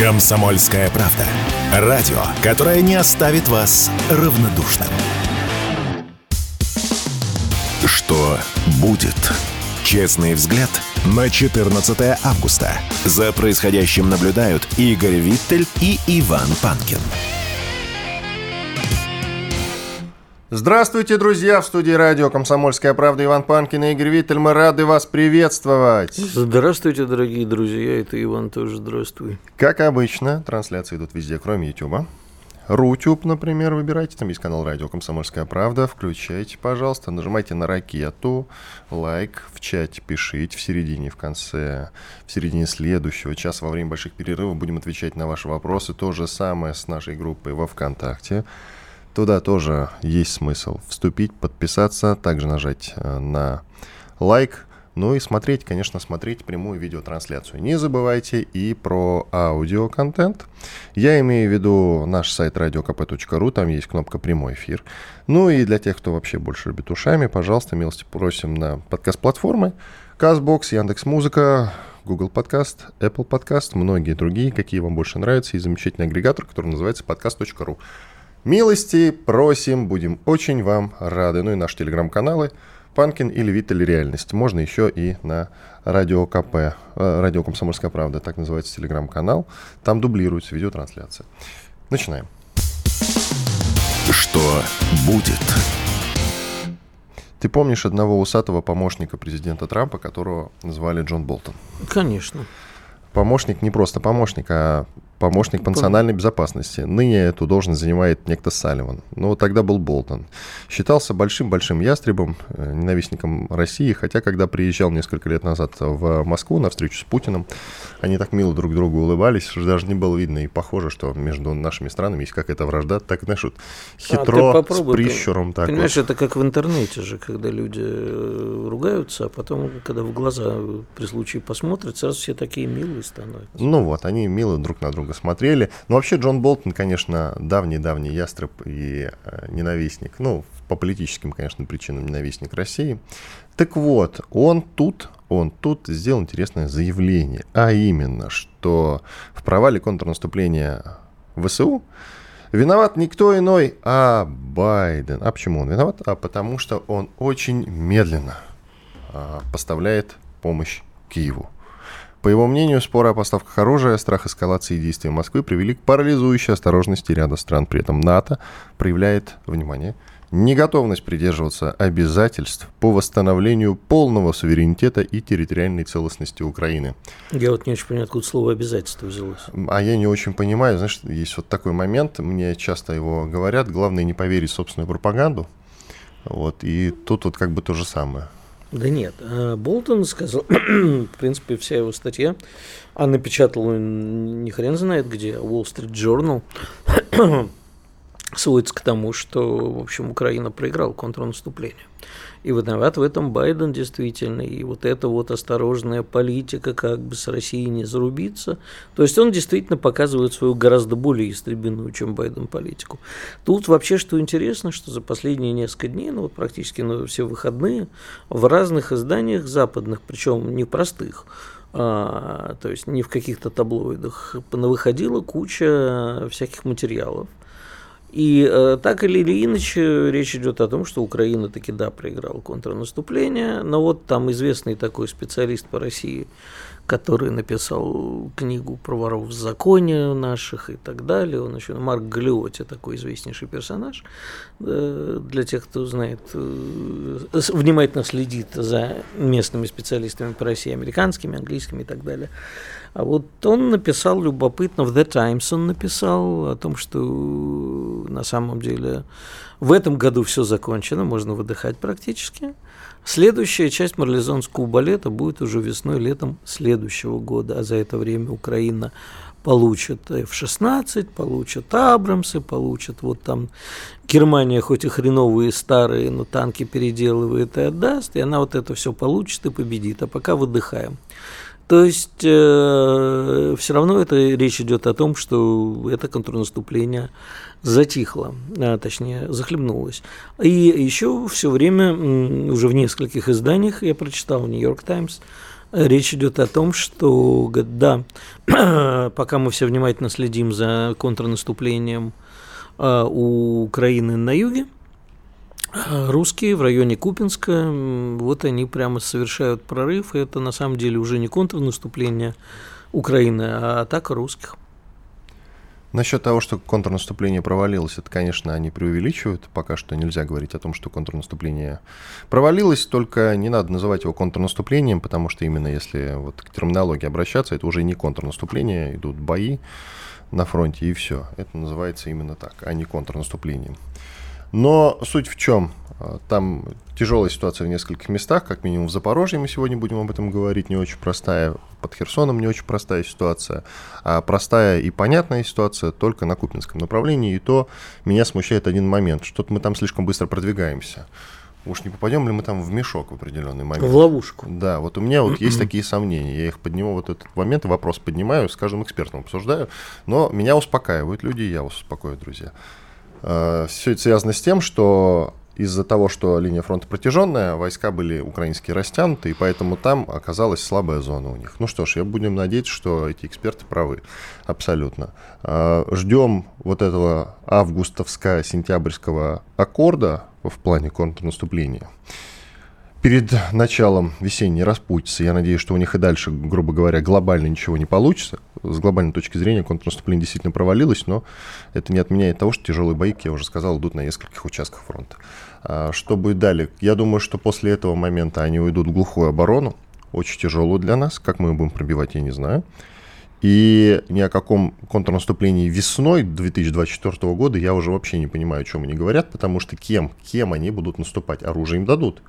Комсомольская правда. Радио, которое не оставит вас равнодушным. Что будет? Честный взгляд на 14 августа. За происходящим наблюдают Игорь Виттель и Иван Панкин. Здравствуйте, друзья! В студии радио «Комсомольская правда» Иван Панкин и Игорь Виттель. Мы рады вас приветствовать. Здравствуйте, дорогие друзья. Это Иван тоже здравствуй. Как обычно, трансляции идут везде, кроме YouTube. Рутюб, например, выбирайте. Там есть канал радио «Комсомольская правда». Включайте, пожалуйста. Нажимайте на ракету. Лайк в чате пишите в середине, в конце, в середине следующего часа. Во время больших перерывов будем отвечать на ваши вопросы. То же самое с нашей группой во ВКонтакте. Туда тоже есть смысл вступить, подписаться, также нажать э, на лайк, ну и смотреть, конечно, смотреть прямую видеотрансляцию. Не забывайте и про аудиоконтент. Я имею в виду наш сайт radiokp.ru, там есть кнопка «Прямой эфир». Ну и для тех, кто вообще больше любит ушами, пожалуйста, милости просим на подкаст-платформы. Казбокс, Яндекс Музыка, Google Подкаст, Apple Подкаст, многие другие, какие вам больше нравятся, и замечательный агрегатор, который называется podcast.ru. Милости просим, будем очень вам рады. Ну и наши телеграм-каналы Панкин или Виттель Реальность. Можно еще и на Радио КП, э, Радио Комсомольская правда, так называется телеграм-канал. Там дублируется видеотрансляция. Начинаем. Что будет? Ты помнишь одного усатого помощника президента Трампа, которого звали Джон Болтон? Конечно. Помощник не просто помощник, а помощник по национальной безопасности. Ныне эту должность занимает некто Салливан. Но тогда был Болтон. Считался большим-большим ястребом, э, ненавистником России, хотя когда приезжал несколько лет назад в Москву на встречу с Путиным, они так мило друг другу улыбались, что даже не было видно и похоже, что между нашими странами есть какая-то вражда. Так, знаешь, вот хитро, а с прищуром. Так понимаешь, вот. это как в интернете же, когда люди э, ругаются, а потом, когда в глаза при случае посмотрят, сразу все такие милые становятся. Ну вот, они мило друг на друга смотрели. Но вообще Джон Болтон, конечно, давний-давний ястреб и э, ненавистник. Ну, по политическим, конечно, причинам ненавистник России. Так вот, он тут, он тут сделал интересное заявление, а именно, что в провале контрнаступления ВСУ виноват никто иной, а Байден. А почему он виноват? А потому что он очень медленно а, поставляет помощь Киеву. По его мнению, споры о поставках оружия, страх эскалации действий Москвы привели к парализующей осторожности ряда стран. При этом НАТО проявляет, внимание, неготовность придерживаться обязательств по восстановлению полного суверенитета и территориальной целостности Украины. Я вот не очень понимаю, откуда слово «обязательство» взялось. А я не очень понимаю. Знаешь, есть вот такой момент, мне часто его говорят, главное не поверить в собственную пропаганду. Вот, и тут вот как бы то же самое. Да нет, а Болтон сказал, в принципе, вся его статья, а напечатал он не хрен знает где, Wall Street Journal, сводится к тому, что, в общем, Украина проиграла контрнаступление. И виноват в этом Байден действительно. И вот эта вот осторожная политика, как бы с Россией не зарубиться. То есть он действительно показывает свою гораздо более истребинную, чем Байден, политику. Тут вообще что интересно, что за последние несколько дней, ну вот практически ну, все выходные, в разных изданиях западных, причем не простых, а, то есть не в каких-то таблоидах, выходила куча всяких материалов и э, так или иначе речь идет о том, что Украина таки да проиграла контрнаступление, но вот там известный такой специалист по России, который написал книгу про воров в законе наших и так далее, он еще Марк Галиоти, такой известнейший персонаж, э, для тех, кто знает, э, внимательно следит за местными специалистами по России, американскими, английскими и так далее. А вот он написал любопытно, в The Times он написал о том, что на самом деле в этом году все закончено, можно выдыхать практически. Следующая часть марлезонского балета будет уже весной-летом следующего года, а за это время Украина получит F-16, получит Абрамсы, получит вот там Германия, хоть и хреновые старые, но танки переделывает и отдаст, и она вот это все получит и победит, а пока выдыхаем. То есть э, все равно это речь идет о том, что это контрнаступление затихло, а, точнее захлебнулось. И еще все время уже в нескольких изданиях я прочитал Нью-Йорк Таймс, Речь идет о том, что, да, пока мы все внимательно следим за контрнаступлением а, у Украины на юге, русские в районе Купинска, вот они прямо совершают прорыв, и это на самом деле уже не контрнаступление Украины, а атака русских. Насчет того, что контрнаступление провалилось, это, конечно, они преувеличивают. Пока что нельзя говорить о том, что контрнаступление провалилось, только не надо называть его контрнаступлением, потому что именно если вот к терминологии обращаться, это уже не контрнаступление, идут бои на фронте и все. Это называется именно так, а не контрнаступлением. Но суть в чем? А, там тяжелая ситуация в нескольких местах, как минимум в Запорожье мы сегодня будем об этом говорить, не очень простая, под Херсоном не очень простая ситуация, а простая и понятная ситуация только на Купинском направлении, и то меня смущает один момент, что-то мы там слишком быстро продвигаемся. Уж не попадем ли мы там в мешок в определенный момент? В ловушку. Да, вот у меня вот есть такие сомнения. Я их подниму, вот этот момент, вопрос поднимаю, с каждым экспертом обсуждаю, но меня успокаивают люди, и я вас успокою, друзья. Э, Все это связано с тем, что из-за того, что линия фронта протяженная, войска были украинские растянуты, и поэтому там оказалась слабая зона у них. Ну что ж, я будем надеяться, что эти эксперты правы. Абсолютно. Э, Ждем вот этого августовско-сентябрьского аккорда в плане контрнаступления перед началом весенней распутицы. Я надеюсь, что у них и дальше, грубо говоря, глобально ничего не получится. С глобальной точки зрения контрнаступление действительно провалилось, но это не отменяет того, что тяжелые бои, как я уже сказал, идут на нескольких участках фронта. А что будет далее? Я думаю, что после этого момента они уйдут в глухую оборону, очень тяжелую для нас. Как мы ее будем пробивать, я не знаю. И ни о каком контрнаступлении весной 2024 года я уже вообще не понимаю, о чем они говорят, потому что кем, кем они будут наступать? Оружие им дадут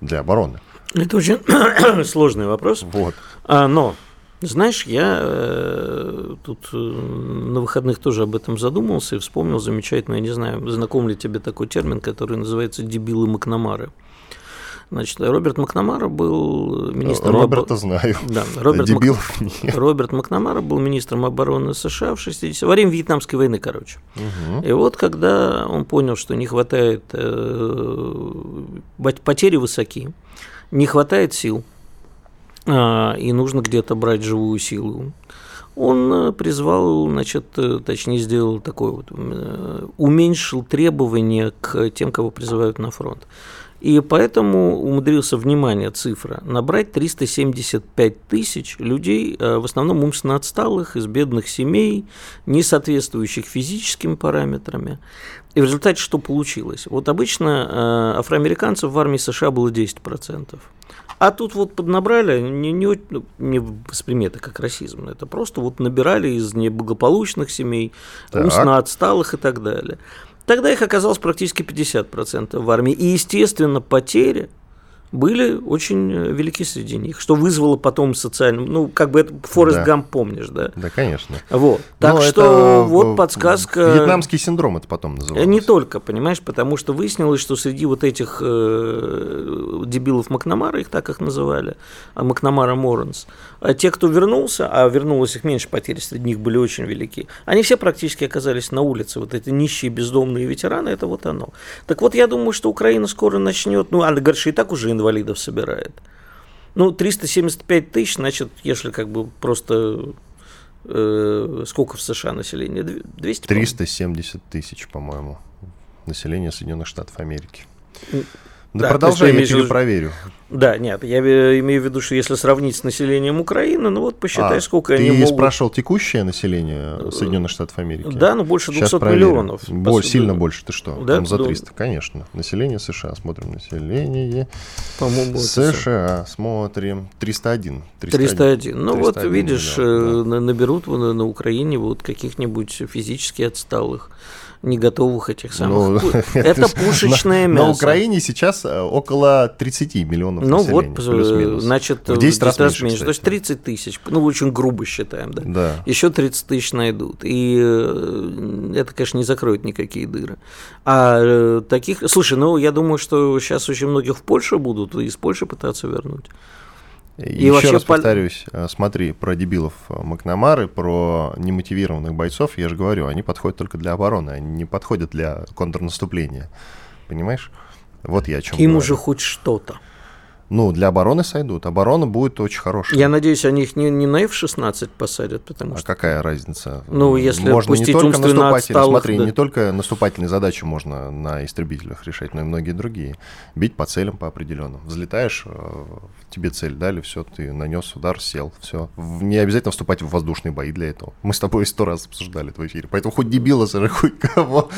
для обороны? Это очень сложный вопрос. Вот. А, но, знаешь, я э, тут э, на выходных тоже об этом задумался и вспомнил замечательно, я не знаю, знаком ли тебе такой термин, который называется «дебилы Макнамары». Значит, Роберт Макнамара был министром... Роберта об... знаю. Да, Роберт, Дебилов Мак... нет. Роберт Макнамара был министром обороны США в 60 во время Вьетнамской войны, короче. Угу. И вот когда он понял, что не хватает... Э, потери высоки, не хватает сил, э, и нужно где-то брать живую силу, он э, призвал, значит, э, точнее сделал такое вот, уменьшил требования к тем, кого призывают на фронт. И поэтому умудрился, внимание, цифра, набрать 375 тысяч людей, э, в основном умственно отсталых, из бедных семей, не соответствующих физическим параметрами. И в результате что получилось? Вот обычно э, афроамериканцев в армии США было 10%. А тут вот поднабрали, не, не, ну, не восприми это как расизм, это просто вот набирали из неблагополучных семей, умственно отсталых и так далее. Тогда их оказалось практически 50% в армии. И, естественно, потери были очень э, велики среди них, что вызвало потом социальным, ну, как бы это Форест да. Гамп помнишь, да? Да, конечно. Вот. Так Но что вот подсказка... Вьетнамский синдром это потом называлось. Не только, понимаешь, потому что выяснилось, что среди вот этих э, дебилов Макнамара, их так их называли, а Макнамара Морренс, а те, кто вернулся, а вернулось их меньше, потери среди них были очень велики, они все практически оказались на улице. Вот эти нищие бездомные ветераны, это вот оно. Так вот, я думаю, что Украина скоро начнет, ну, она, говорит, и так уже инвалидов собирает. Ну, 375 тысяч, значит, если как бы просто э, сколько в США населения? 200? 370 тысяч, по-моему, населения Соединенных Штатов Америки. Да, да продолжай, я тебе проверю. Да, нет, я имею в виду, что если сравнить с населением Украины, ну вот посчитай, а, сколько ты они могут... спрашивал текущее население Соединенных Штатов Америки? Да, ну больше 200 Сейчас миллионов. Боль, сильно больше, ты что? Да? Там за 300, да. конечно. Население США, смотрим население По-моему, США, смотрим, 301. 301, 301. ну 301 вот видишь, миллион, да. Э, наберут на Украине вот каких-нибудь физически отсталых не готовых этих самых. Ну, это пушечное на, мясо. На Украине сейчас э, около 30 миллионов ну, населения, вот, плюс-минус. Значит, в 10, 10 раз, раз меньше. То есть 30 тысяч, ну, очень грубо считаем, да? Да. Еще 30 тысяч найдут. И э, это, конечно, не закроет никакие дыры. А э, таких... Слушай, ну, я думаю, что сейчас очень многих в Польше будут, и из Польши пытаться вернуть. И Еще раз пол... повторюсь, э, смотри, про дебилов э, Макнамары, про немотивированных бойцов, я же говорю, они подходят только для обороны, они не подходят для контрнаступления. Понимаешь? Вот я о чем Им говорю. уже хоть что-то. Ну, для обороны сойдут. Оборона будет очень хорошая. Я надеюсь, они их не, не на F-16 посадят, потому а что... какая разница? Ну, если можно не только умственно отсталых, смотри, да. не только наступательные задачи можно на истребителях решать, но и многие другие. Бить по целям по определенным. Взлетаешь, э, тебе цель дали, все, ты нанес удар, сел, все. Не обязательно вступать в воздушные бои для этого. Мы с тобой сто раз обсуждали это в эфире. Поэтому хоть дебила, хоть кого.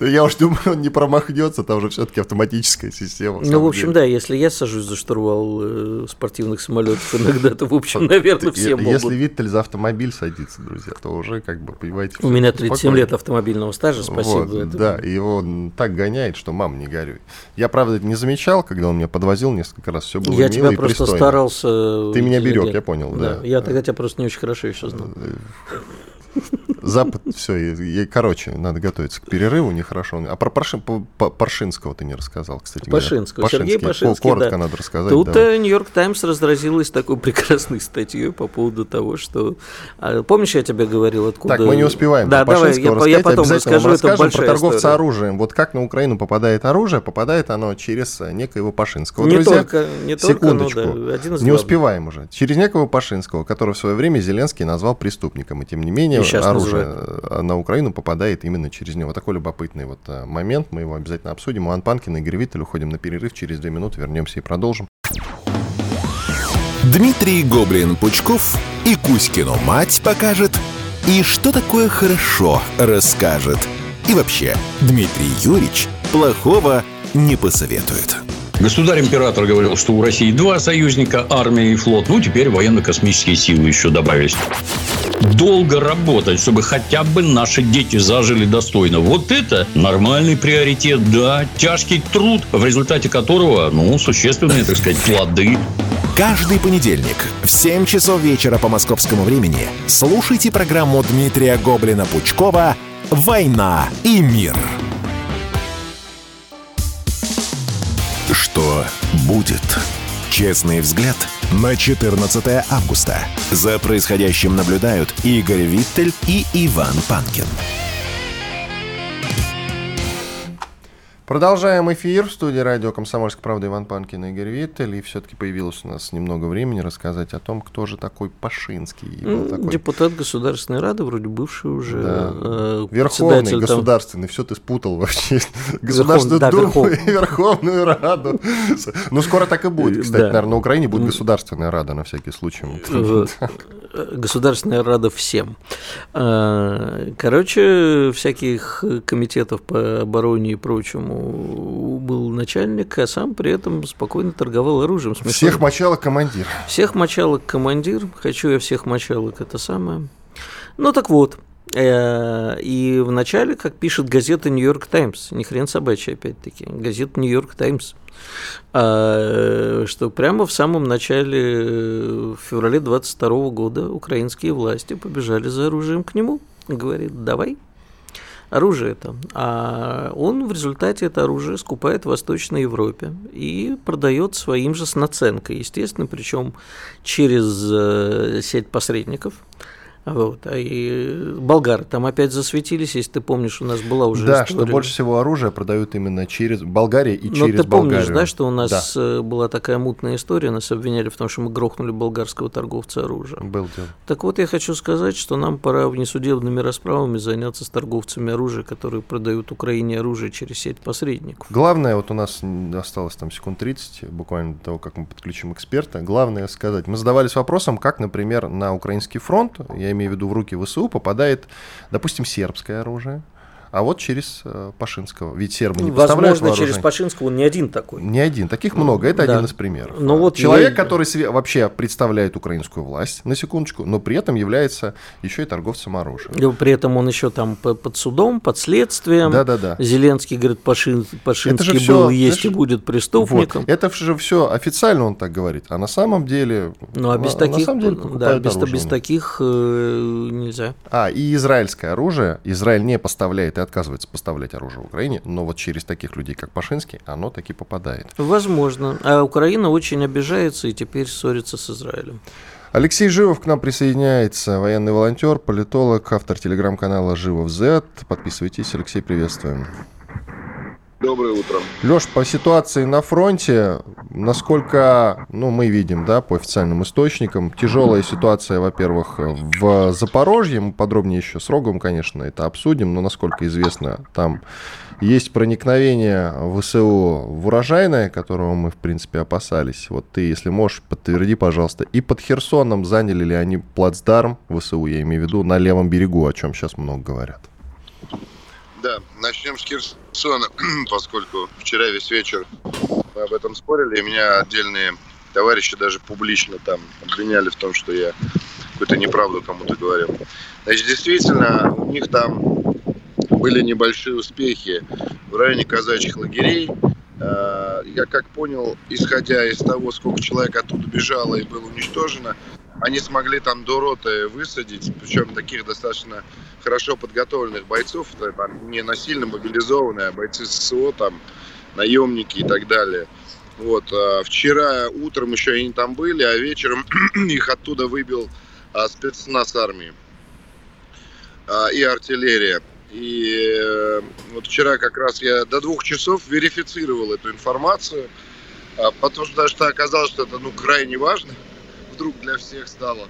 Я уж думаю, он не промахнется, там же все-таки автоматическая система. Ну, в общем, да, если я сажусь за штурвал э, спортивных самолетов иногда, то, в общем, наверное, все могут. Если Виттель за автомобиль садится, друзья, то уже, как бы, понимаете... У меня 37 лет автомобильного стажа, спасибо. Да, и его так гоняет, что мам, не горюй. Я, правда, не замечал, когда он меня подвозил несколько раз, все было Я тебя просто старался... Ты меня берег, я понял, да. Я тогда тебя просто не очень хорошо еще знал. Запад, все, и, и, короче, надо готовиться к перерыву, нехорошо. А про Паршин, по, Паршинского ты не рассказал, кстати. Пашинского, Сергей Пашинский, Коротко да. надо рассказать. Тут давай. Нью-Йорк Таймс разразилась такой прекрасной статьей по поводу того, что... А, помнишь, я тебе говорил, откуда... Так, мы не успеваем. Да, давай, я, я потом расскажу, это большая про торговца история. оружием. Вот как на Украину попадает оружие, попадает оно через некоего Пашинского. Не Друзья, только, не только, секундочку, да, один из не главных. успеваем уже. Через некого Пашинского, которого в свое время Зеленский назвал преступником. И тем не менее, оружие э, на Украину попадает именно через него. Такой любопытный вот э, момент. Мы его обязательно обсудим. Иван Панкин, Игорь Виттель. Уходим на перерыв. Через две минуты вернемся и продолжим. Дмитрий Гоблин-Пучков и Кузькину мать покажет, и что такое хорошо расскажет. И вообще, Дмитрий Юрьевич плохого не посоветует. Государь-император говорил, что у России два союзника, армия и флот. Ну, теперь военно-космические силы еще добавились. Долго работать, чтобы хотя бы наши дети зажили достойно. Вот это нормальный приоритет, да. Тяжкий труд, в результате которого, ну, существенные, так сказать, плоды. Каждый понедельник в 7 часов вечера по московскому времени слушайте программу Дмитрия Гоблина-Пучкова «Война и мир». Что будет? Честный взгляд на 14 августа. За происходящим наблюдают Игорь Виттель и Иван Панкин. Продолжаем эфир в студии радио «Комсомольская правда» Иван Панкин и Игорь Виттель. И все-таки появилось у нас немного времени рассказать о том, кто же такой Пашинский. Ну, такой Депутат Государственной Рады, вроде бывший уже. Да. э, Верховный, председатель там- государственный, все ты спутал вообще. Государственную да, Думу Верховный. и Верховную Раду. Ну, скоро так и будет. Кстати, Да. наверное, на Украине будет Государственная Рада на всякий случай. В- Государственная Рада всем. Короче, всяких комитетов по обороне и прочему был начальник, а сам при этом спокойно торговал оружием. Смешно. Всех мочалок командир. Всех мочалок командир, хочу я всех мочалок, это самое. Ну так вот, э, и в начале, как пишет газета Нью-Йорк Таймс, не хрен собачий опять-таки, газета Нью-Йорк Таймс, а, что прямо в самом начале, э, в феврале 22 года украинские власти побежали за оружием к нему. Говорит, давай, оружие там. А он в результате это оружие скупает в Восточной Европе и продает своим же с наценкой, естественно, причем через э, сеть посредников. Вот. А и болгары там опять засветились, если ты помнишь, у нас была уже Да, история. что больше всего оружия продают именно через Болгария и Но через ты помнишь, Болгарию. да, что у нас Да. э, была такая мутная история, нас обвиняли в том, что мы грохнули болгарского торговца оружием. Был дело. Так вот, я хочу сказать, что нам пора внесудебными расправами заняться с торговцами оружия, которые продают Украине оружие через сеть посредников. Главное, вот у нас осталось там секунд 30, буквально до того, как мы подключим эксперта. Главное сказать, мы задавались вопросом, как, например, на украинский фронт, я имею в виду в руки ВСУ, попадает, допустим, сербское оружие, а вот через э, Пашинского. Ведь сербы не поставляют Возможно, через. Пашинского он не один такой. Не один. Таких много. Это да. один из примеров. Ну вот Человек, я- который све- вообще представляет украинскую власть, на секундочку, но при этом является еще и торговцем оружием. И При этом он еще там по- под судом, под следствием. Да-да-да. Зеленский говорит, Пашин, Пашинский же был, есть знаешь, и будет преступником. Вот. Это же все официально он так говорит, а на самом деле... Ну а без на- таких, на самом деле да, без, оружие. без таких э, нельзя. А, и израильское оружие. Израиль не поставляет и отказывается поставлять оружие Украине, но вот через таких людей, как Пашинский, оно таки попадает. Возможно. А Украина очень обижается и теперь ссорится с Израилем. Алексей Живов к нам присоединяется, военный волонтер, политолог, автор телеграм-канала Живов Z. Подписывайтесь, Алексей, приветствуем. Доброе утро. Леш, по ситуации на фронте, насколько, ну, мы видим, да, по официальным источникам, тяжелая ситуация, во-первых, в Запорожье, мы подробнее еще с Рогом, конечно, это обсудим, но, насколько известно, там есть проникновение ВСУ в урожайное, которого мы, в принципе, опасались. Вот ты, если можешь, подтверди, пожалуйста. И под Херсоном заняли ли они плацдарм ВСУ, я имею в виду, на левом берегу, о чем сейчас много говорят. Да, начнем с Херсона, поскольку вчера весь вечер мы об этом спорили, и меня отдельные товарищи даже публично там обвиняли в том, что я какую-то неправду кому-то говорил. Значит, действительно, у них там были небольшие успехи в районе казачьих лагерей. Э, я как понял, исходя из того, сколько человек оттуда бежало и было уничтожено, они смогли там до роты высадить, причем таких достаточно хорошо подготовленных бойцов, там, не насильно мобилизованные, а бойцы ССО, там, наемники и так далее. Вот, а вчера утром еще они там были, а вечером их оттуда выбил а, спецназ армии а, и артиллерия. И э, вот вчера как раз я до двух часов верифицировал эту информацию, а, потому что даже оказалось, что это ну, крайне важно вдруг для всех стало.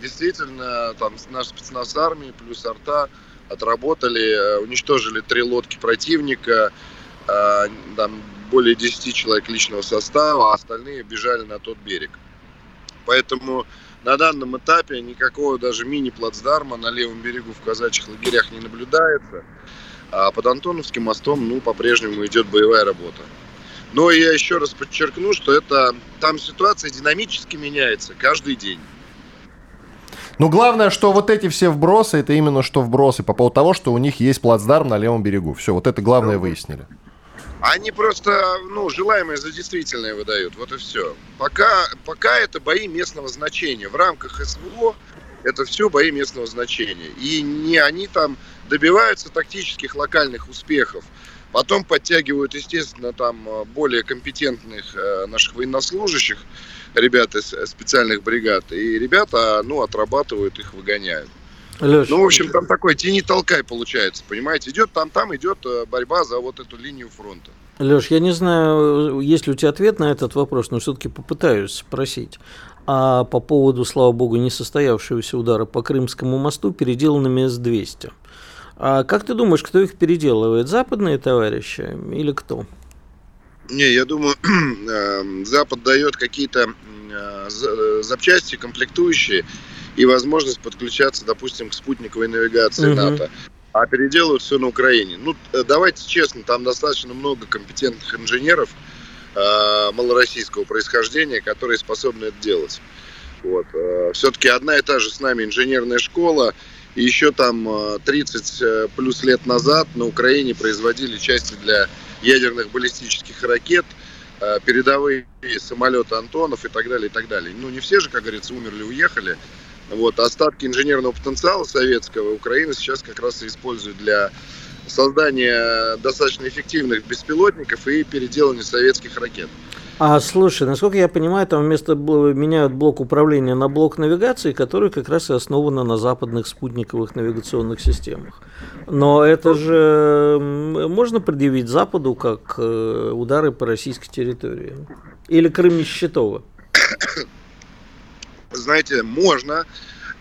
Действительно, там наш спецназ армии плюс арта отработали, э, уничтожили три лодки противника, э, там более 10 человек личного состава, а остальные бежали на тот берег. Поэтому на данном этапе никакого даже мини-плацдарма на левом берегу в казачьих лагерях не наблюдается. А под Антоновским мостом, ну, по-прежнему идет боевая работа. Но я еще раз подчеркну, что это там ситуация динамически меняется каждый день. Ну, главное, что вот эти все вбросы, это именно что вбросы по поводу того, что у них есть плацдарм на левом берегу. Все, вот это главное выяснили. Они просто, ну, желаемое за действительное выдают, вот и все. Пока, пока это бои местного значения. В рамках СВО это все бои местного значения. И не они там добиваются тактических локальных успехов. Потом подтягивают, естественно, там э, более компетентных э, наших военнослужащих, ребят из э, специальных бригад. И ребята, ну, отрабатывают их, выгоняют. Леш, ну, в общем, там такой тяни-толкай получается, понимаете? Идет там, там идет борьба за вот эту линию фронта. Леш, я не знаю, есть ли у тебя ответ на этот вопрос, но все-таки попытаюсь спросить. А по поводу, слава богу, несостоявшегося удара по Крымскому мосту переделанными С-200. А как ты думаешь, кто их переделывает? Западные товарищи или кто? Не, я думаю, эм, Запад дает какие-то э, запчасти, комплектующие и возможность подключаться, допустим, к спутниковой навигации угу. НАТО. А переделывают все на Украине. Ну, э, давайте честно, там достаточно много компетентных инженеров э, малороссийского происхождения, которые способны это делать. Вот. Э, все-таки одна и та же с нами инженерная школа, и еще там 30 э, э, плюс лет назад на Украине производили части для ядерных баллистических ракет, э, передовые самолеты Антонов и так далее, и так далее. Ну, не все же, как говорится, умерли, уехали. Вот, остатки инженерного потенциала советского Украина сейчас как раз и использует для создания достаточно эффективных беспилотников и переделывания советских ракет. А слушай, насколько я понимаю, там вместо меняют блок управления на блок навигации, который как раз и основан на западных спутниковых навигационных системах. Но это же можно предъявить Западу как э, удары по российской территории? Или Крым не счетово? Знаете, можно.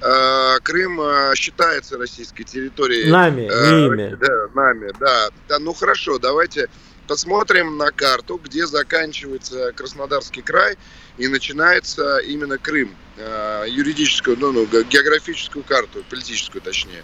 Э, Крым э, считается российской территорией. Нами, не ими. Да, нами, да. да. Ну хорошо, давайте посмотрим на карту, где заканчивается Краснодарский край и начинается именно Крым, э, юридическую, ну, ну, географическую карту, политическую точнее.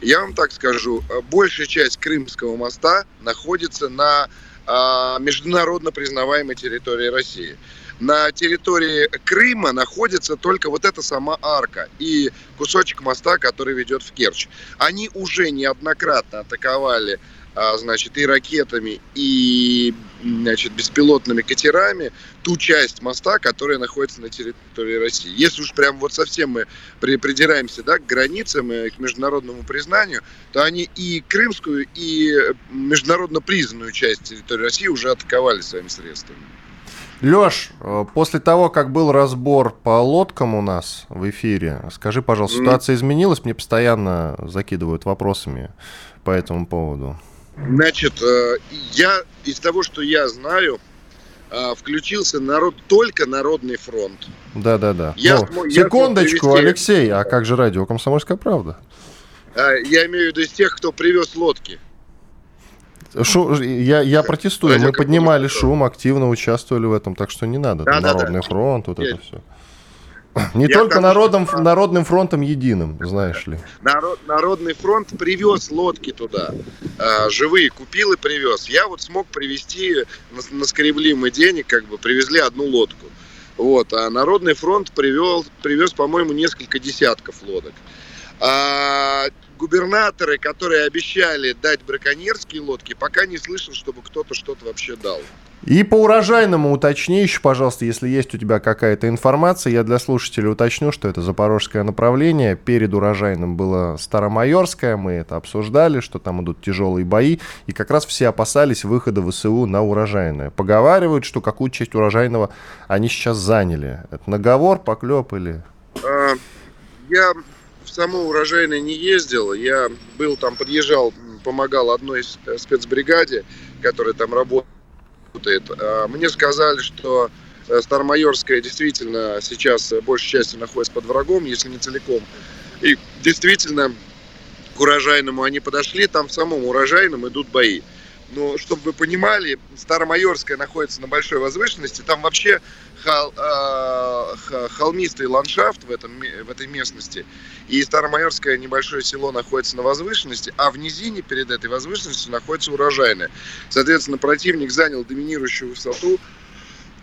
Я вам так скажу, э, большая часть Крымского моста находится на э, международно признаваемой территории России. На территории Крыма находится только вот эта сама арка и кусочек моста, который ведет в Керчь. Они уже неоднократно атаковали а, значит, и ракетами, и значит, беспилотными катерами ту часть моста, которая находится на территории России. Если уж прям вот совсем мы придираемся да, к границам и к международному признанию, то они и крымскую, и международно признанную часть территории России уже атаковали своими средствами. Леш, э, после того, как был разбор по лодкам у нас в эфире, скажи, пожалуйста, ситуация изменилась? Мне постоянно закидывают вопросами по этому поводу. Значит, э, я из того, что я знаю, э, включился народ только Народный фронт. Да, да, да. Я, ну, я секундочку, привести... Алексей, а как же радио Комсомольская правда? Я имею в виду из тех, кто привез лодки. Шу, я, я протестую. Мы поднимали шум, активно участвовали в этом, так что не надо. Да, Народный да, фронт, вот я... это все. Не я только народом, что... народным фронтом единым, знаешь ли. Народ, Народный фронт привез лодки туда. А, живые купил и привез. Я вот смог привезти на, на скреблимый денег, как бы привезли одну лодку. Вот, а Народный фронт привел, привез, по-моему, несколько десятков лодок. А губернаторы, которые обещали дать браконьерские лодки, пока не слышал, чтобы кто-то что-то вообще дал. И по урожайному уточни еще, пожалуйста, если есть у тебя какая-то информация. Я для слушателей уточню, что это запорожское направление. Перед урожайным было Старомайорское. Мы это обсуждали, что там идут тяжелые бои. И как раз все опасались выхода ВСУ на урожайное. Поговаривают, что какую часть урожайного они сейчас заняли. Это наговор, поклеп или... А, я само урожайное не ездил. Я был там, подъезжал, помогал одной спецбригаде, которая там работает. А, мне сказали, что э, Старомайорская действительно сейчас большей частью находится под врагом, если не целиком. И действительно к урожайному они подошли, там в самом урожайном идут бои. Но, чтобы вы понимали, Старомайорская находится на большой возвышенности, там вообще хол, э, холмистый ландшафт в, этом, в этой местности. И Старомайорское небольшое село находится на возвышенности, а в низине перед этой возвышенностью находится урожайное. Соответственно, противник занял доминирующую высоту,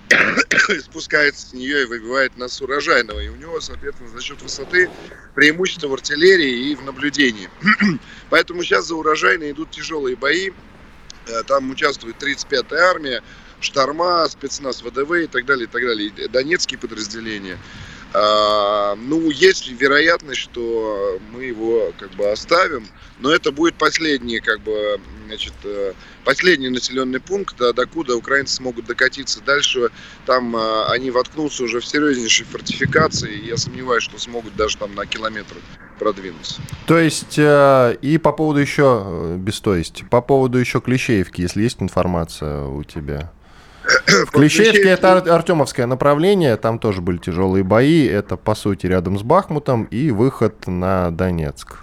спускается с нее и выбивает нас урожайного. И у него, соответственно, за счет высоты преимущество в артиллерии и в наблюдении. Поэтому сейчас за урожайные идут тяжелые бои. Э, там участвует 35-я армия, Шторма, спецназ ВДВ и так далее, и так далее, донецкие подразделения. А, ну, есть вероятность, что мы его как бы оставим, но это будет последний, как бы, значит, э, последний населенный пункт, докуда украинцы смогут докатиться. Дальше там а, они воткнутся уже в серьезнейшие фортификации, и я сомневаюсь, что смогут даже там на километр продвинуться. То есть, э, и по поводу еще, э, без то есть, по поводу еще Клещеевки, если есть информация у тебя? В Клещеевке это Артемовское направление, там тоже были тяжелые бои, это по сути рядом с Бахмутом и выход на Донецк.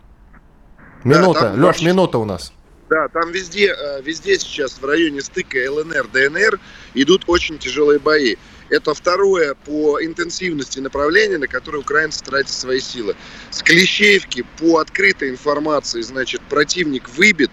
Минута, да, Леш, минута у нас. Да, там везде, э, везде сейчас в районе стыка ЛНР, ДНР идут очень тяжелые бои. Это второе по интенсивности направление, на которое украинцы тратят свои силы. С Клещеевки по открытой информации, значит, противник выбит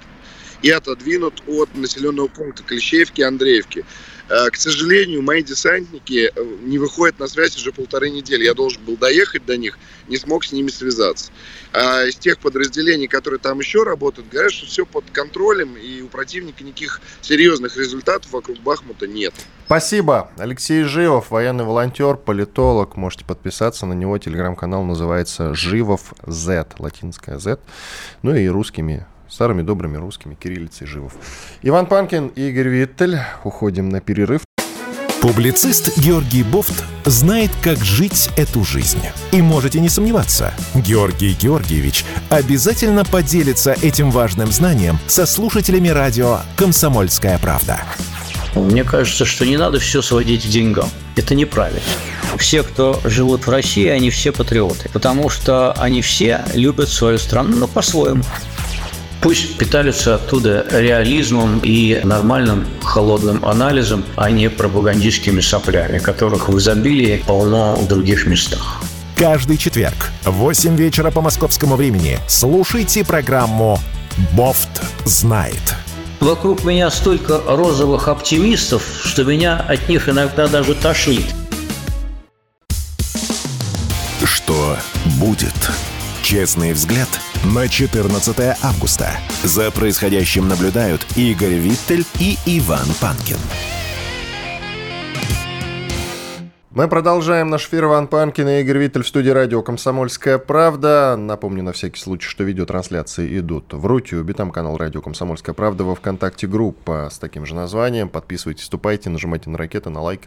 и отодвинут от населенного пункта Клещеевки Андреевки. Э, к сожалению, мои десантники э, не выходят на связь уже полторы недели. Я должен был доехать до них, не смог с ними связаться. А из тех подразделений, которые там еще работают, говорят, что все под контролем, и у противника никаких серьезных результатов вокруг Бахмута нет. Спасибо. Алексей Живов, военный волонтер, политолог. Можете подписаться на него. Телеграм-канал называется Живов Z, латинская Z. Ну и русскими старыми добрыми русскими кириллицей живов. Иван Панкин и Игорь Виттель. Уходим на перерыв. Публицист Георгий Бофт знает, как жить эту жизнь. И можете не сомневаться, Георгий Георгиевич обязательно поделится этим важным знанием со слушателями радио «Комсомольская правда». Мне кажется, что не надо все сводить к деньгам. Это неправильно. Все, кто живут в России, они все патриоты, потому что они все любят свою страну, но по-своему. Пусть питаются оттуда реализмом и нормальным холодным анализом, а не пропагандистскими соплями, которых в изобилии полно в других местах. Каждый четверг в 8 вечера по московскому времени слушайте программу «Бофт знает». Вокруг меня столько розовых оптимистов, что меня от них иногда даже тошнит. Что будет? Честный взгляд на 14 августа. За происходящим наблюдают Игорь Виттель и Иван Панкин. Мы продолжаем наш эфир. Иван Панкин и Игорь Виттель в студии радио «Комсомольская правда». Напомню на всякий случай, что видеотрансляции идут в Рутюбе, там канал радио «Комсомольская правда», во Вконтакте группа с таким же названием. Подписывайтесь, вступайте, нажимайте на ракеты, на лайк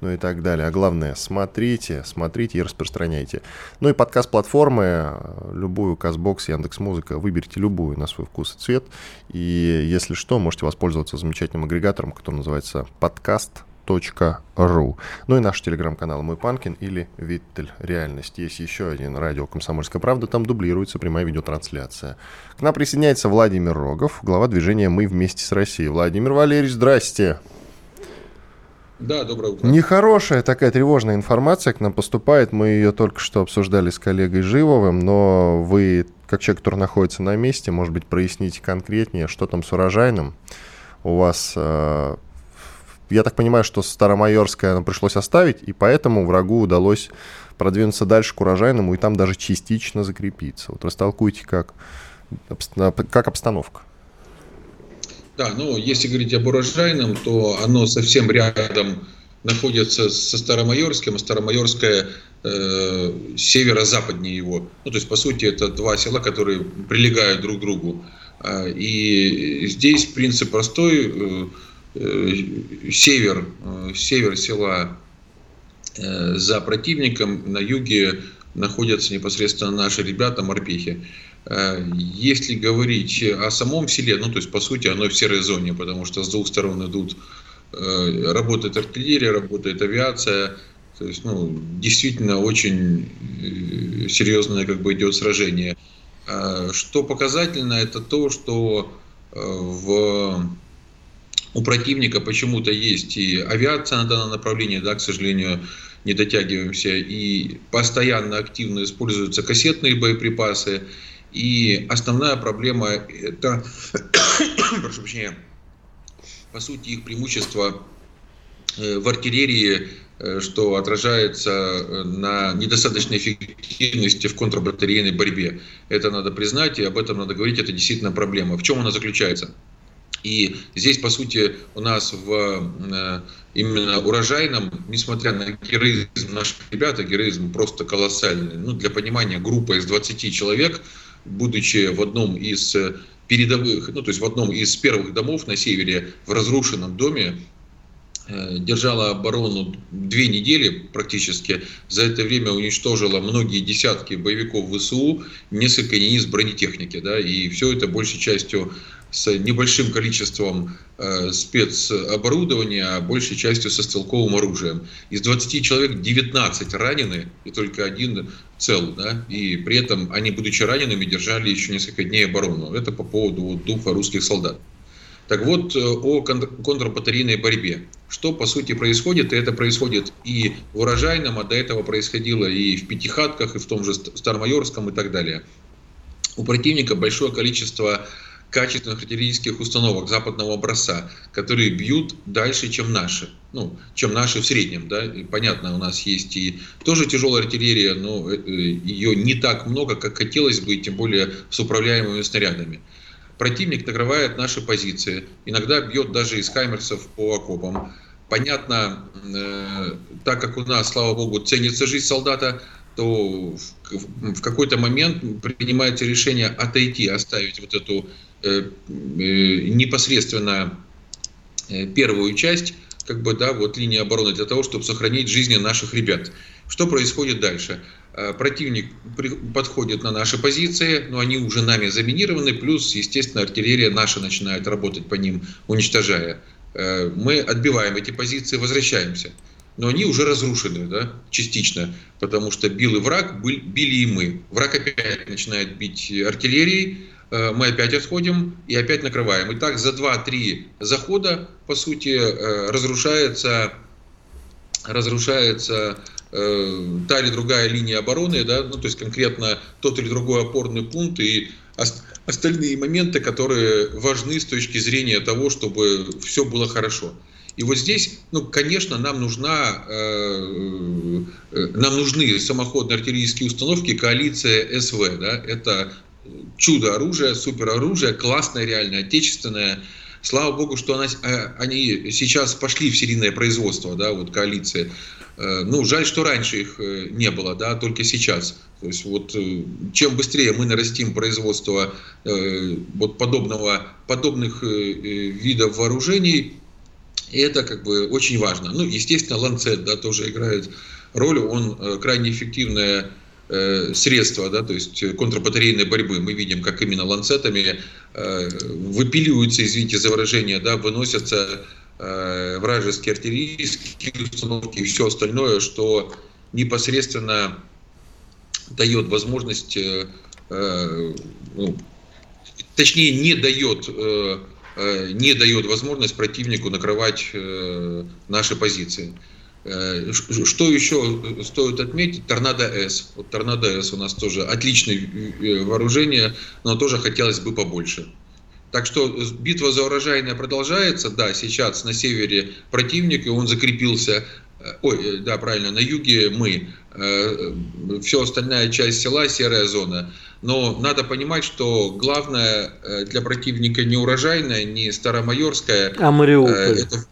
ну и так далее. А главное, смотрите, смотрите и распространяйте. Ну и подкаст-платформы, любую, Казбокс, Яндекс.Музыка, выберите любую на свой вкус и цвет. И если что, можете воспользоваться замечательным агрегатором, который называется подкаст ру. Ну и наш телеграм-канал «Мой Панкин» или «Виттель. Реальность». Есть еще один радио «Комсомольская правда», там дублируется прямая видеотрансляция. К нам присоединяется Владимир Рогов, глава движения «Мы вместе с Россией». Владимир Валерьевич, здрасте. Да, доброе утро. Нехорошая такая тревожная информация к нам поступает. Мы ее только что обсуждали с коллегой Живовым, но вы, как человек, который находится на месте, может быть, проясните конкретнее, что там с урожайным. У вас э, я так понимаю, что Старомайорское нам пришлось оставить, и поэтому врагу удалось продвинуться дальше к урожайному и там даже частично закрепиться. Вот растолкуйте, как, как обстановка. Да, ну, если говорить об урожайном, то оно совсем рядом находится со Старомайорским, а Старомайорское э, северо-западнее его. Ну, то есть, по сути, это два села, которые прилегают друг к другу. А, и здесь принцип простой. Э, Э, север, э, север села э, за противником, на юге находятся непосредственно наши ребята, морпехи. Если говорить о самом селе, ну то есть по сути оно в серой зоне, потому что с двух сторон идут, работает артиллерия, работает авиация, то есть ну, действительно очень серьезное как бы идет сражение. Что показательно, это то, что в у противника почему-то есть и авиация на данном направлении, да, к сожалению, не дотягиваемся, и постоянно активно используются кассетные боеприпасы. И основная проблема это, прошу прощения, по сути их преимущество э, в артиллерии, э, что отражается э, на недостаточной эффективности в контрбатарейной борьбе. Это надо признать, и об этом надо говорить, это действительно проблема. В чем она заключается? И здесь, по сути, у нас в именно урожайном, несмотря на героизм наших ребят, а героизм просто колоссальный. Ну, для понимания, группа из 20 человек, будучи в одном из передовых, ну, то есть в одном из первых домов на севере, в разрушенном доме, э, держала оборону две недели практически. За это время уничтожила многие десятки боевиков ВСУ, несколько единиц бронетехники. Да, и все это большей частью с небольшим количеством э, спецоборудования, а большей частью со стрелковым оружием. Из 20 человек 19 ранены, и только один цел. Да? И при этом они, будучи ранеными, держали еще несколько дней оборону. Это по поводу вот, духа русских солдат. Так вот, э, о контрбатарейной борьбе. Что, по сути, происходит? И это происходит и в урожайном, а до этого происходило и в Пятихатках, и в том же Старомайорском и так далее. У противника большое количество качественных артиллерийских установок западного образца, которые бьют дальше, чем наши. Ну, чем наши в среднем, да. И понятно, у нас есть и тоже тяжелая артиллерия, но э, ее не так много, как хотелось бы, тем более с управляемыми снарядами. Противник накрывает наши позиции, иногда бьет даже из хаймерсов по окопам. Понятно, э, так как у нас, слава богу, ценится жизнь солдата, то в, в какой-то момент принимается решение отойти, оставить вот эту непосредственно э, первую часть, как бы, да, вот линии обороны для того, чтобы сохранить жизни наших ребят. Что происходит дальше? Противник подходит на наши позиции, но они уже нами заминированы, плюс, естественно, артиллерия наша начинает работать по ним, уничтожая. Мы отбиваем эти позиции, возвращаемся. Но они уже разрушены, да, частично, потому что бил и враг, били и мы. Враг опять начинает бить артиллерией, Э, мы опять отходим и опять накрываем. И так за 2-3 захода, по сути, э, разрушается, разрушается э, та или другая линия обороны, да, ну, то есть конкретно тот или другой опорный пункт и остальные моменты, которые важны с точки зрения того, чтобы все было хорошо. И вот здесь, ну, конечно, нам нужна, э, нам нужны самоходные артиллерийские установки коалиция СВ, да, это чудо-оружие, супероружие, классное, реально, отечественное. Слава богу, что она, э, они сейчас пошли в серийное производство, да, вот коалиции. Э, ну, жаль, что раньше их э, не было, да, только сейчас. То есть вот чем быстрее мы нарастим производство вот подобного, подобных видов вооружений, И это как бы очень важно. Ну, естественно, ланцет да, тоже играет роль. Он э, крайне эффективное э, средство, да, то есть контрбатарейной борьбы. Мы видим, как именно ланцетами э, выпиливаются, извините за выражение, да, выносятся э, вражеские артиллерийские установки и все остальное, что непосредственно дает возможность, э, э, ну, точнее не дает, э, э не дает возможность противнику накрывать э, наши позиции. Э, что еще стоит отметить? Торнадо С. Вот Торнадо С у нас тоже отличное вооружение, но тоже хотелось бы побольше. Так что битва за урожайное продолжается. Да, сейчас на севере противник, и он закрепился ой, да, правильно, на юге мы, э, все остальная часть села серая зона. Но надо понимать, что главное э, для противника не урожайная, не старомайорская. А Мариуполь? Э, это...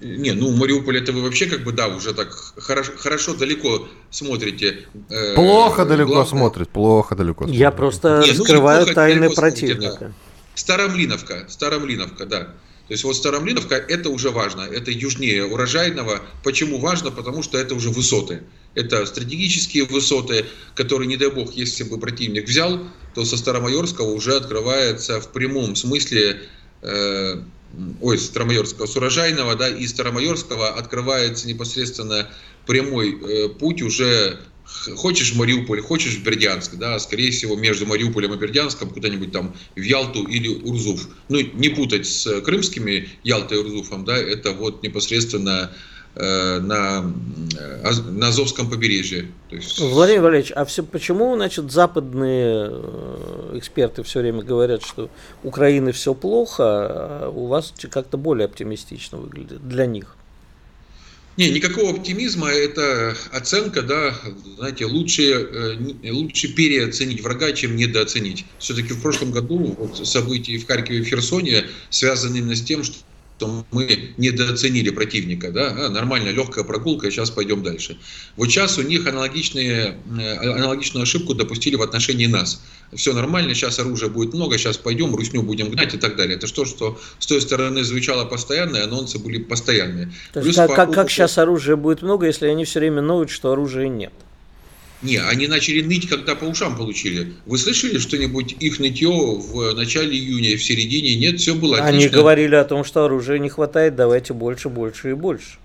Не, ну Мариуполь это вы вообще как бы, да, уже так хорошо, хорошо далеко смотрите. Плохо э, далеко главное... смотрит, плохо далеко смотрит. Я просто не, ну, раскрываю тайны противника. Смотрите, да. Старомлиновка, Старомлиновка, да. То есть вот Старомлиновка это уже важно, это южнее урожайного. Почему важно? Потому что это уже высоты. Это стратегические высоты, которые, не дай бог, если бы противник взял, то со Старомайорского уже открывается в прямом смысле, э, ой, Старомайорского, с урожайного, да, и Старомайорского открывается непосредственно прямой э, путь уже хочешь в Мариуполь, хочешь в Бердянск, да, скорее всего, между Мариуполем и Бердянском куда-нибудь там в Ялту или Урзуф. Ну, не путать с крымскими Ялтой и Урзуфом, да, это вот непосредственно на, э, на Азовском побережье. То есть... Владимир Валерьевич, а все, почему, значит, западные э, эксперты все время говорят, что Украины все плохо, а у вас как-то более оптимистично выглядит для них? Не, никакого оптимизма, это оценка, да, знаете, лучше, э, лучше переоценить врага, чем недооценить. Все-таки в прошлом году вот, события в Харькове и в Херсоне связаны именно с тем, что что мы недооценили противника, да, а, нормально, легкая прогулка, сейчас пойдем дальше. Вот сейчас у них аналогичные, э, аналогичную ошибку допустили в отношении нас. Все нормально, сейчас оружия будет много, сейчас пойдем, русню будем гнать и так далее. Это что, что с той стороны звучало постоянно, и анонсы были постоянные. То есть как, по... как, как сейчас оружия будет много, если они все время ноют, что оружия нет? Не, они начали ныть, когда по ушам получили. Вы слышали что-нибудь их нытье в начале июня в середине? Нет, все было отлично. Они говорили о том, что оружия не хватает, давайте больше, больше и больше.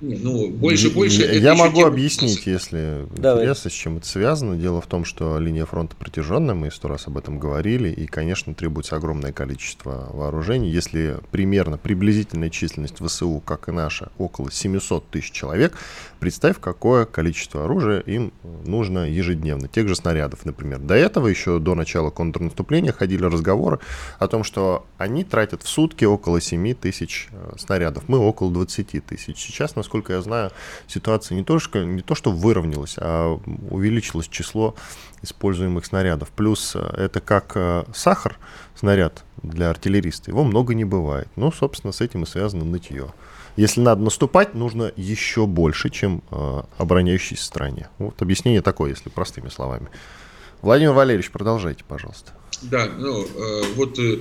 Ну, больше, больше. Я, я могу объяснить, если Давай. интересно, с чем это связано. Дело в том, что линия фронта протяженная, мы сто раз об этом говорили, и, конечно, требуется огромное количество вооружений. Если примерно приблизительная численность ВСУ, как и наша, около 700 тысяч человек, представь, какое количество оружия им нужно ежедневно. Тех же снарядов, например. До этого, еще до начала контрнаступления, ходили разговоры о том, что они тратят в сутки около 7 тысяч э, снарядов. Мы около 20 тысяч. Сейчас, насколько насколько я знаю, ситуация не то, что, не то, что выровнялась, а увеличилось число используемых снарядов. Плюс э, это как э, сахар, снаряд для артиллериста, его много не бывает. Ну, собственно, с этим и связано нытье. Если надо наступать, нужно еще больше, чем э, обороняющейся стране. Вот объяснение такое, если простыми словами. Владимир Валерьевич, продолжайте, пожалуйста. Да, ну, э, вот э,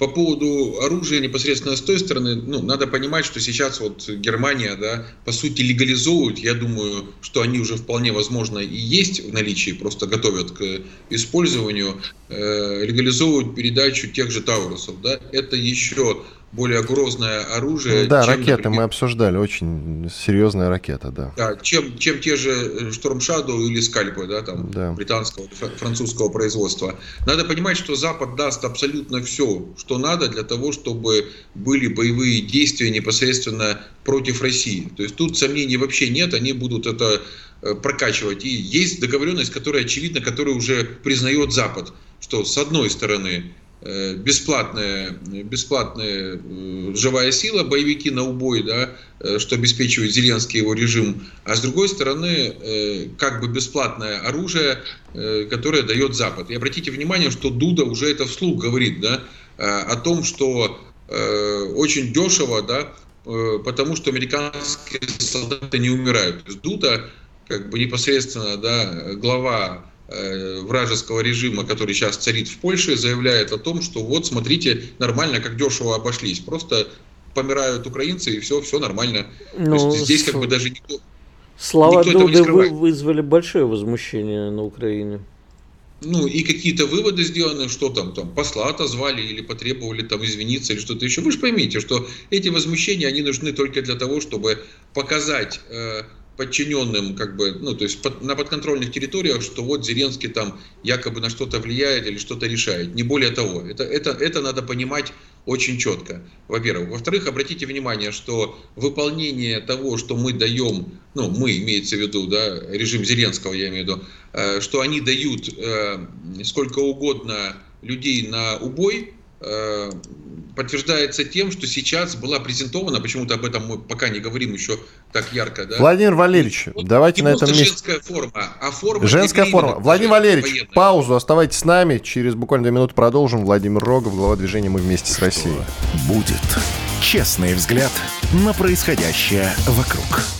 по поводу оружия непосредственно с той стороны, ну, надо понимать, что сейчас вот Германия, да, по сути легализуют, я думаю, что они уже вполне возможно и есть в наличии, просто готовят к использованию, э, легализуют передачу тех же Таурусов, да, это еще более грозное оружие. Ну, да, чем, ракеты например, мы обсуждали, очень серьезная ракета, да. Да, чем, чем те же Storm Shadow или Скальпы, да, там, да. британского, французского производства. Надо понимать, что Запад даст абсолютно все, что надо для того, чтобы были боевые действия непосредственно против России. То есть тут сомнений вообще нет, они будут это э, прокачивать. И есть договоренность, которая очевидна, которую уже признает Запад, что с одной стороны Э, бесплатная, бесплатная э, живая сила, боевики на убой, да, э, что обеспечивает Зеленский его режим, а с другой стороны, как бы бесплатное оружие, которое дает Запад. И обратите внимание, что Дуда уже это вслух говорит, да, о том, что очень дешево, да, потому что американские солдаты не умирают. То есть Дуда, как бы непосредственно, да, глава Э, вражеского режима, который сейчас царит в Польше, заявляет о том, что вот смотрите, нормально, как дешево обошлись. Просто помирают украинцы, и все, все нормально. Ну, То есть здесь как бы даже никто... Слова никто Дуды вызвали большое возмущение на Украине ну, и какие-то выводы сделаны, что там, там, посла отозвали или потребовали там извиниться или что-то еще. Вы же поймите, что эти возмущения, они нужны только для того, чтобы показать э, подчиненным, как бы, ну, то есть под, на подконтрольных территориях, что вот Зеленский там якобы на что-то влияет или что-то решает. Не более того. Это, это, это надо понимать очень четко, во-первых. Во-вторых, обратите внимание, что выполнение того, что мы даем, ну, мы, имеется в виду, да, режим Зеленского, я имею в виду, э, что они дают э, сколько угодно людей на убой, подтверждается тем, что сейчас была презентована, почему-то об этом мы пока не говорим еще так ярко. Да? Владимир Валерьевич, вот, давайте на этом месте. женская форма, а форма... Женская форма. Владимир Валерьевич, военная. паузу, оставайтесь с нами, через буквально две минуты продолжим. Владимир Рогов, глава движения «Мы вместе с Россией». Будет честный взгляд на происходящее вокруг.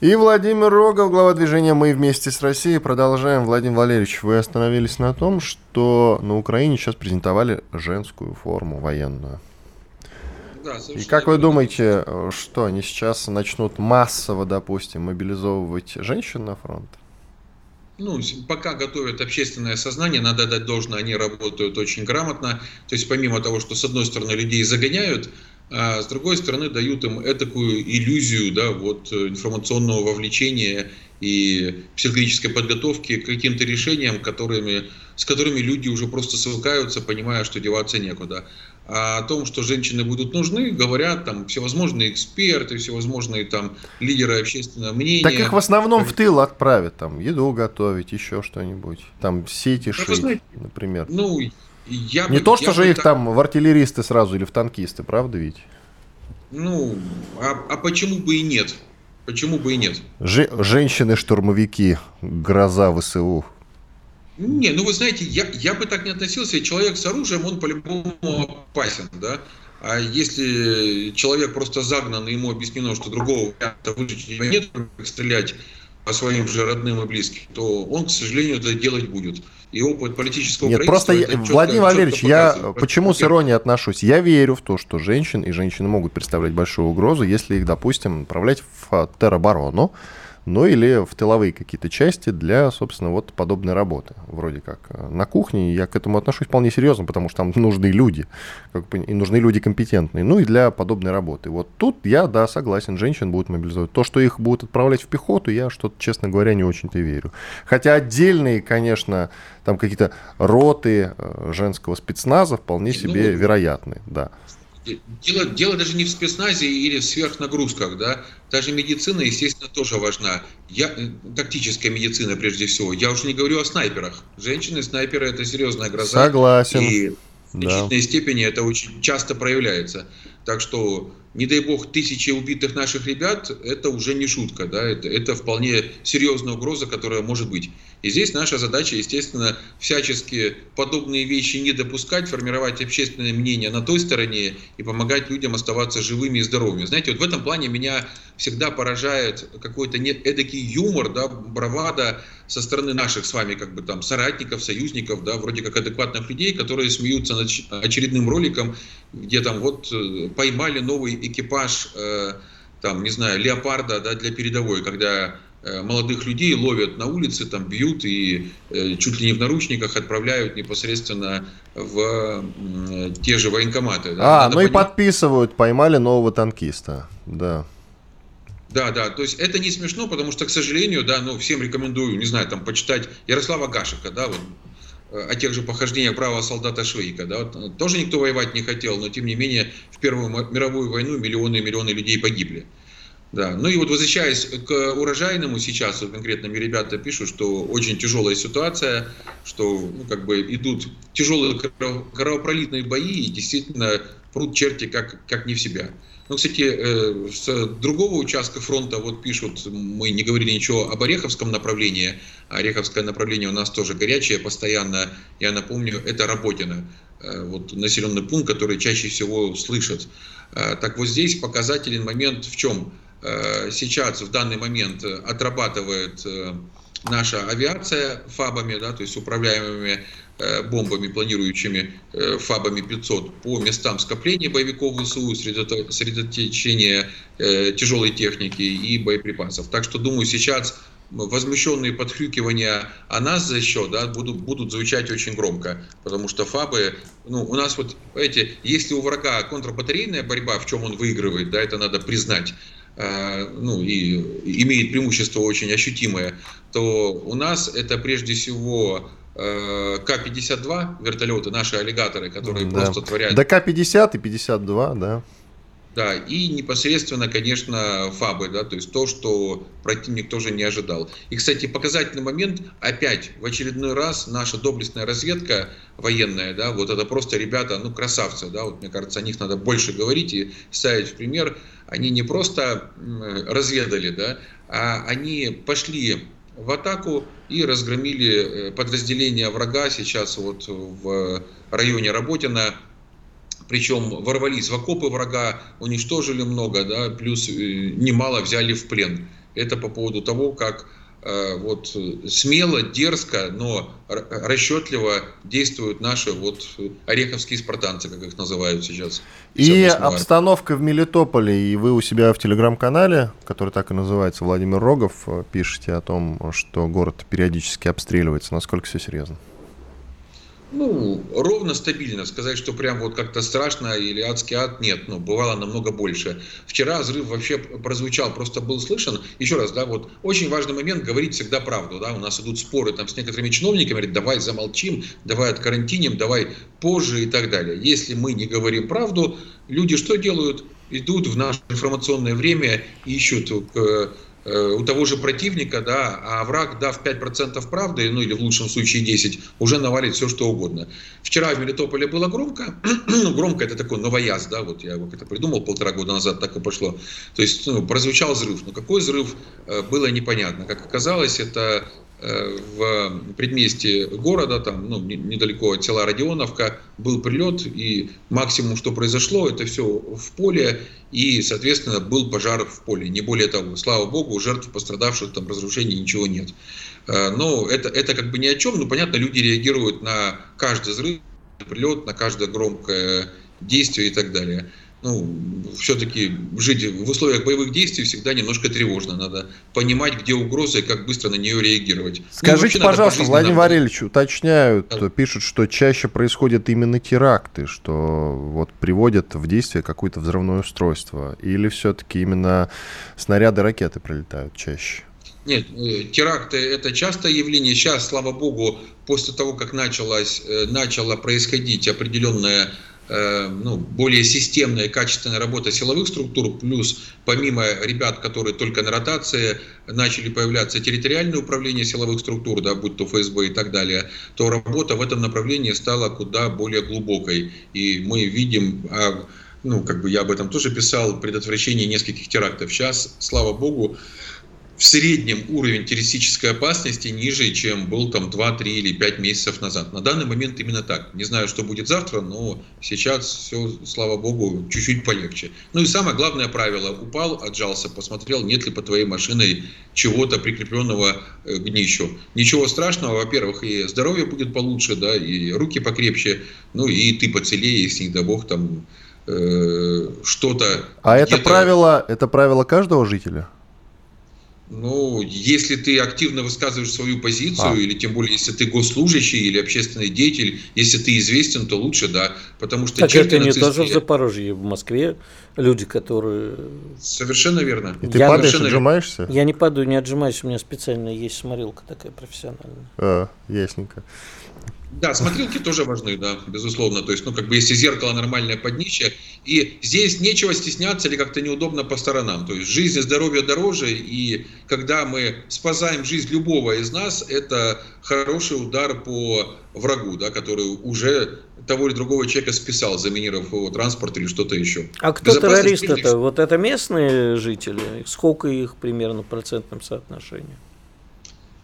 И Владимир Рогов, глава движения «Мы вместе с Россией». Продолжаем. Владимир Валерьевич, вы остановились на том, что на Украине сейчас презентовали женскую форму военную. Да, И как вы думаете, что они сейчас начнут массово, допустим, мобилизовывать женщин на фронт? ну, пока готовят общественное сознание, надо дать должное, они работают очень грамотно. То есть помимо того, что с одной стороны людей загоняют, а с другой стороны дают им этакую иллюзию да, вот, информационного вовлечения и психологической подготовки к каким-то решениям, которыми, с которыми люди уже просто свыкаются, понимая, что деваться некуда. А о том, что женщины будут нужны, говорят там всевозможные эксперты, всевозможные там лидеры общественного мнения. Так их в основном в тыл отправят, там еду готовить, еще что-нибудь, там сети шить, знаете, например. Ну, я Не бы, то, что же их так... там в артиллеристы сразу или в танкисты, правда ведь? Ну, а, а почему бы и нет? Почему бы и нет? Же, Женщины-штурмовики, гроза ВСУ. Не, ну вы знаете, я, я бы так не относился. Человек с оружием, он по-любому опасен, да? А если человек просто загнан, и ему объяснено, что другого варианта выжить нет, как стрелять по своим же родным и близким, то он, к сожалению, это делать будет и опыт политического Нет, просто я, четко, Владимир Валерьевич, я почему с иронией отношусь? Я верю в то, что женщин и женщины могут представлять большую угрозу, если их, допустим, направлять в тероборону, ну или в тыловые какие-то части для, собственно, вот подобной работы. Вроде как на кухне я к этому отношусь вполне серьезно, потому что там нужны люди, как бы, и нужны люди компетентные, ну и для подобной работы. Вот тут я, да, согласен, женщин будут мобилизовать. То, что их будут отправлять в пехоту, я что-то, честно говоря, не очень-то верю. Хотя отдельные, конечно, там какие-то роты э, женского спецназа вполне себе ну, вероятны, да. Дело, дело даже не в спецназе или в сверхнагрузках, да. Даже медицина, естественно, тоже важна. Я, э, тактическая медицина, прежде всего. Я уже не говорю о снайперах. Женщины-снайперы – это серьезная гроза. Согласен. И в значительной да. степени это очень часто проявляется. Так что, не дай бог, тысячи убитых наших ребят – это уже не шутка. Да? Это, это вполне серьезная угроза, которая может быть. И здесь наша задача, естественно, всячески подобные вещи не допускать, формировать общественное мнение на той стороне и помогать людям оставаться живыми и здоровыми. Знаете, вот в этом плане меня всегда поражает какой-то нет эдакий юмор, да, бравада со стороны наших с вами как бы там соратников, союзников, да, вроде как адекватных людей, которые смеются над очередным роликом, где там вот э, поймали новый экипаж, э, там, не знаю, леопарда, да, для передовой, когда молодых людей ловят на улице, там бьют и э, чуть ли не в наручниках отправляют непосредственно в те же военкоматы. Да? А, Надо ну понять... и подписывают, поймали нового танкиста, да. Да, да, то есть это не смешно, потому что, к сожалению, да, ну, всем рекомендую, не знаю, там, почитать Ярослава Гашика, да, вот, э, о тех же похождениях правого солдата Швейка, да, тоже никто воевать не хотел, но, тем не менее, в Первую мировую войну миллионы и миллионы людей погибли. Да. Ну и вот возвращаясь к урожайному сейчас, вот конкретно мне ребята пишут, что очень тяжелая ситуация, что ну, как бы идут тяжелые кровопролитные бои и действительно прут черти как, как не в себя. Ну, кстати, э, с другого участка фронта вот пишут, мы не говорили ничего об Ореховском направлении, а Ореховское направление у нас тоже горячее постоянно, я напомню, это Работина, э, вот населенный пункт, который чаще всего слышат. Э, так вот здесь показательный момент в чем? Сейчас, в данный момент отрабатывает наша авиация фабами, да, то есть управляемыми Э, бомбами, планирующими э, ФАБами 500 по местам скопления боевиков ВСУ, сосредоточения э, тяжелой техники и боеприпасов. Так что, думаю, сейчас возмущенные подхрюкивания о нас за счет да, будут, будут звучать очень громко, потому что ФАБы, ну, у нас вот, знаете, если у врага контрбатарейная борьба, в чем он выигрывает, да, это надо признать, ну, и имеет преимущество очень ощутимое, то у нас это прежде всего Э, К-52 вертолеты, наши аллигаторы, которые да. просто творят... Да К-50 и 52, да. Да, и непосредственно, конечно, фабы, да, то есть то, что противник тоже не ожидал. И, кстати, показательный момент, опять, в очередной раз наша доблестная разведка военная, да, вот это просто ребята, ну, красавцы, да, вот мне кажется, о них надо больше говорить и ставить в пример. Они не просто разведали, да, а они пошли в атаку и разгромили э, подразделения врага сейчас вот в районе Работина. Причем ворвались в окопы врага, уничтожили много, да, плюс э, немало взяли в плен. Это по поводу того, как Э, вот смело, дерзко, но расчетливо действуют наши вот ореховские спартанцы, как их называют сейчас. И обстановка в Мелитополе, и вы у себя в телеграм-канале, который так и называется, Владимир Рогов, э, пишете о том, что город периодически обстреливается. Насколько все серьезно? Ну, ровно стабильно. Сказать, что прям вот как-то страшно или адский ад, нет. Ну, бывало намного больше. Вчера взрыв вообще прозвучал, просто был слышен. Еще раз, да, вот очень важный момент, говорить всегда правду, да. У нас идут споры там с некоторыми чиновниками, говорят, давай замолчим, давай откарантиним, давай позже и так далее. Если мы не говорим правду, люди что делают? Идут в наше информационное время, ищут Э, у того же противника, да, а враг, дав 5% правды, ну или в лучшем случае 10, уже навалит все, что угодно. Вчера в Мелитополе было громко, ну, громко это такой новояз, да, вот я его это придумал полтора года назад, так и пошло. То есть ну, прозвучал взрыв, но какой взрыв, э, было непонятно. Как оказалось, это Э, в предместье города, там, ну, недалеко от села Родионовка, был прилет, и максимум, что произошло, это все в поле, и, соответственно, был пожар в поле, не более того. Слава богу, жертв, пострадавших, там, разрушений ничего нет. Э, но это, это как бы ни о чем, но, понятно, люди реагируют на каждый взрыв, прилет, на каждое громкое действие и так далее ну, все-таки жить в условиях боевых действий всегда немножко тревожно. Надо понимать, где угроза и как быстро на нее реагировать. Ну, Скажите, ну, пожалуйста, Владимир Валерьевич, уточняют, да. пишут, что чаще происходят именно теракты, что вот приводят в действие какое-то взрывное устройство. Или все-таки именно снаряды, ракеты прилетают чаще? Нет, э, теракты это частое явление. Сейчас, слава богу, после того, как началось, э, начало происходить определенное ну, более системная качественная работа силовых структур, плюс помимо ребят, которые только на ротации, начали появляться территориальные управления силовых структур, да, будь то ФСБ и так далее, то работа в этом направлении стала куда более глубокой. И мы видим, а, ну, как бы я об этом тоже писал, предотвращение нескольких терактов. Сейчас, слава богу, в среднем уровень террористической опасности ниже, чем был там 2, 3 или 5 месяцев назад. На данный момент именно так. Не знаю, что будет завтра, но сейчас все, слава богу, чуть-чуть полегче. Ну и самое главное правило. Упал, отжался, посмотрел, нет ли под твоей машиной чего-то прикрепленного э, к днищу. Ничего страшного, во-первых, и здоровье будет получше, да, и руки покрепче, ну и ты поцелее, если не дай бог там э, что-то... А это правило, это правило каждого жителя? Ну, если ты активно высказываешь свою позицию, а. или тем более, если ты госслужащий или общественный деятель, если ты известен, то лучше, да. Потому что так это не тоже в Запорожье, в Москве люди, которые... Совершенно верно. И ты я падаешь, совершенно... отжимаешься? Я не падаю, не отжимаюсь, у меня специально есть смотрелка такая профессиональная. А, ясненько. Да, смотрелки тоже важны, да, безусловно. То есть, ну, как бы, если зеркало нормальное под днище, и здесь нечего стесняться или как-то неудобно по сторонам. То есть, жизнь и здоровье дороже, и когда мы спасаем жизнь любого из нас, это хороший удар по врагу, да, который уже того или другого человека списал, заминировав его транспорт или что-то еще. А кто террорист это? Вот это местные жители? Сколько их примерно в процентном соотношении?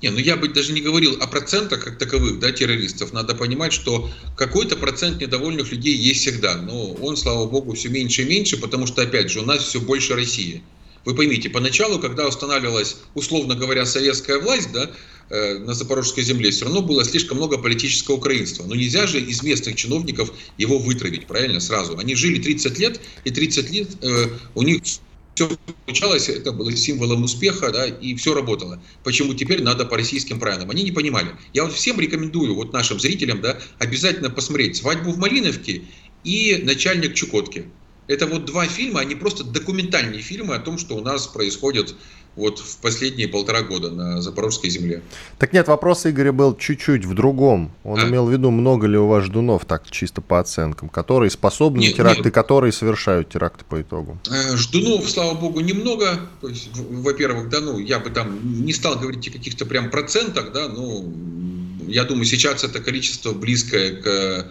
Не, ну я бы даже не говорил о процентах как таковых, да, террористов. Надо понимать, что какой-то процент недовольных людей есть всегда. Но он, слава богу, все меньше и меньше, потому что, опять же, у нас все больше России. Вы поймите, поначалу, когда устанавливалась, условно говоря, советская власть, да, э, на Запорожской земле, все равно было слишком много политического украинства. Но нельзя же из местных чиновников его вытравить, правильно, сразу. Они жили 30 лет, и 30 лет э, у них все получалось, это было символом успеха, да, и все работало. Почему теперь надо по российским правилам? Они не понимали. Я вот всем рекомендую, вот нашим зрителям, да, обязательно посмотреть «Свадьбу в Малиновке» и «Начальник Чукотки». Это вот два фильма, они просто документальные фильмы о том, что у нас происходит вот в последние полтора года на Запорожской земле. Так нет, вопрос Игоря был чуть-чуть в другом. Он а? имел в виду, много ли у вас ждунов, так чисто по оценкам, которые способны нет, теракты, нет. которые совершают теракты по итогу? Э, ждунов, слава богу, немного. Во-первых, да, ну, я бы там не стал говорить о каких-то прям процентах, да, но я думаю, сейчас это количество близкое к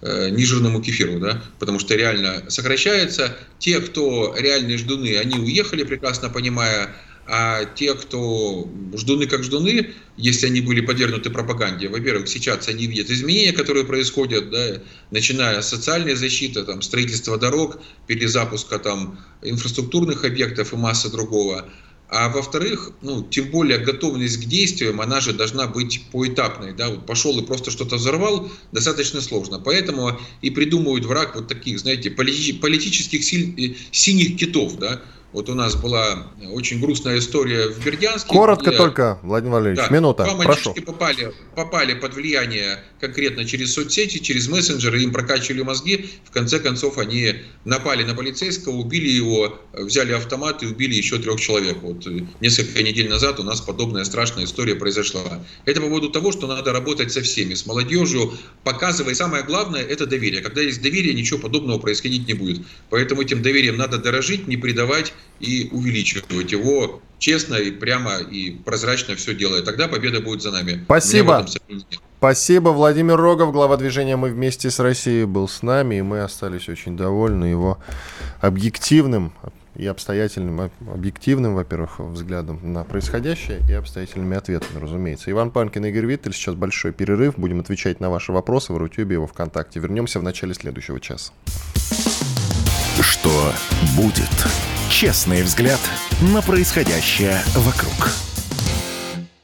э, нежирному кефиру, да, потому что реально сокращается. Те, кто реальные ждуны, они уехали, прекрасно понимая а те, кто ждуны как ждуны, если они были подвергнуты пропаганде, во-первых, сейчас они видят изменения, которые происходят, да, начиная с социальной защиты, там, строительства дорог, перезапуска там, инфраструктурных объектов и массы другого. А во-вторых, ну, тем более готовность к действиям, она же должна быть поэтапной. Да? Вот пошел и просто что-то взорвал, достаточно сложно. Поэтому и придумывают враг вот таких, знаете, политических силь, синих китов, да, вот у нас была очень грустная история в Бердянске. Коротко где, только, Владимир Валерьевич, да, минута. Два мальчишки попали, попали под влияние конкретно через соцсети, через мессенджеры, им прокачивали мозги. В конце концов они напали на полицейского, убили его, взяли автомат и убили еще трех человек. Вот несколько недель назад у нас подобная страшная история произошла. Это по поводу того, что надо работать со всеми, с молодежью, показывая. Самое главное – это доверие. Когда есть доверие, ничего подобного происходить не будет. Поэтому этим доверием надо дорожить, не предавать и увеличивать его честно и прямо и прозрачно все делая. Тогда победа будет за нами. Спасибо. Спасибо. Владимир Рогов, глава движения «Мы вместе с Россией» был с нами, и мы остались очень довольны его объективным и обстоятельным, объективным, во-первых, взглядом на происходящее и обстоятельными ответами, разумеется. Иван Панкин и Игорь Виттель. Сейчас большой перерыв. Будем отвечать на ваши вопросы в Рутюбе и во Вконтакте. Вернемся в начале следующего часа. Что будет? Честный взгляд на происходящее вокруг.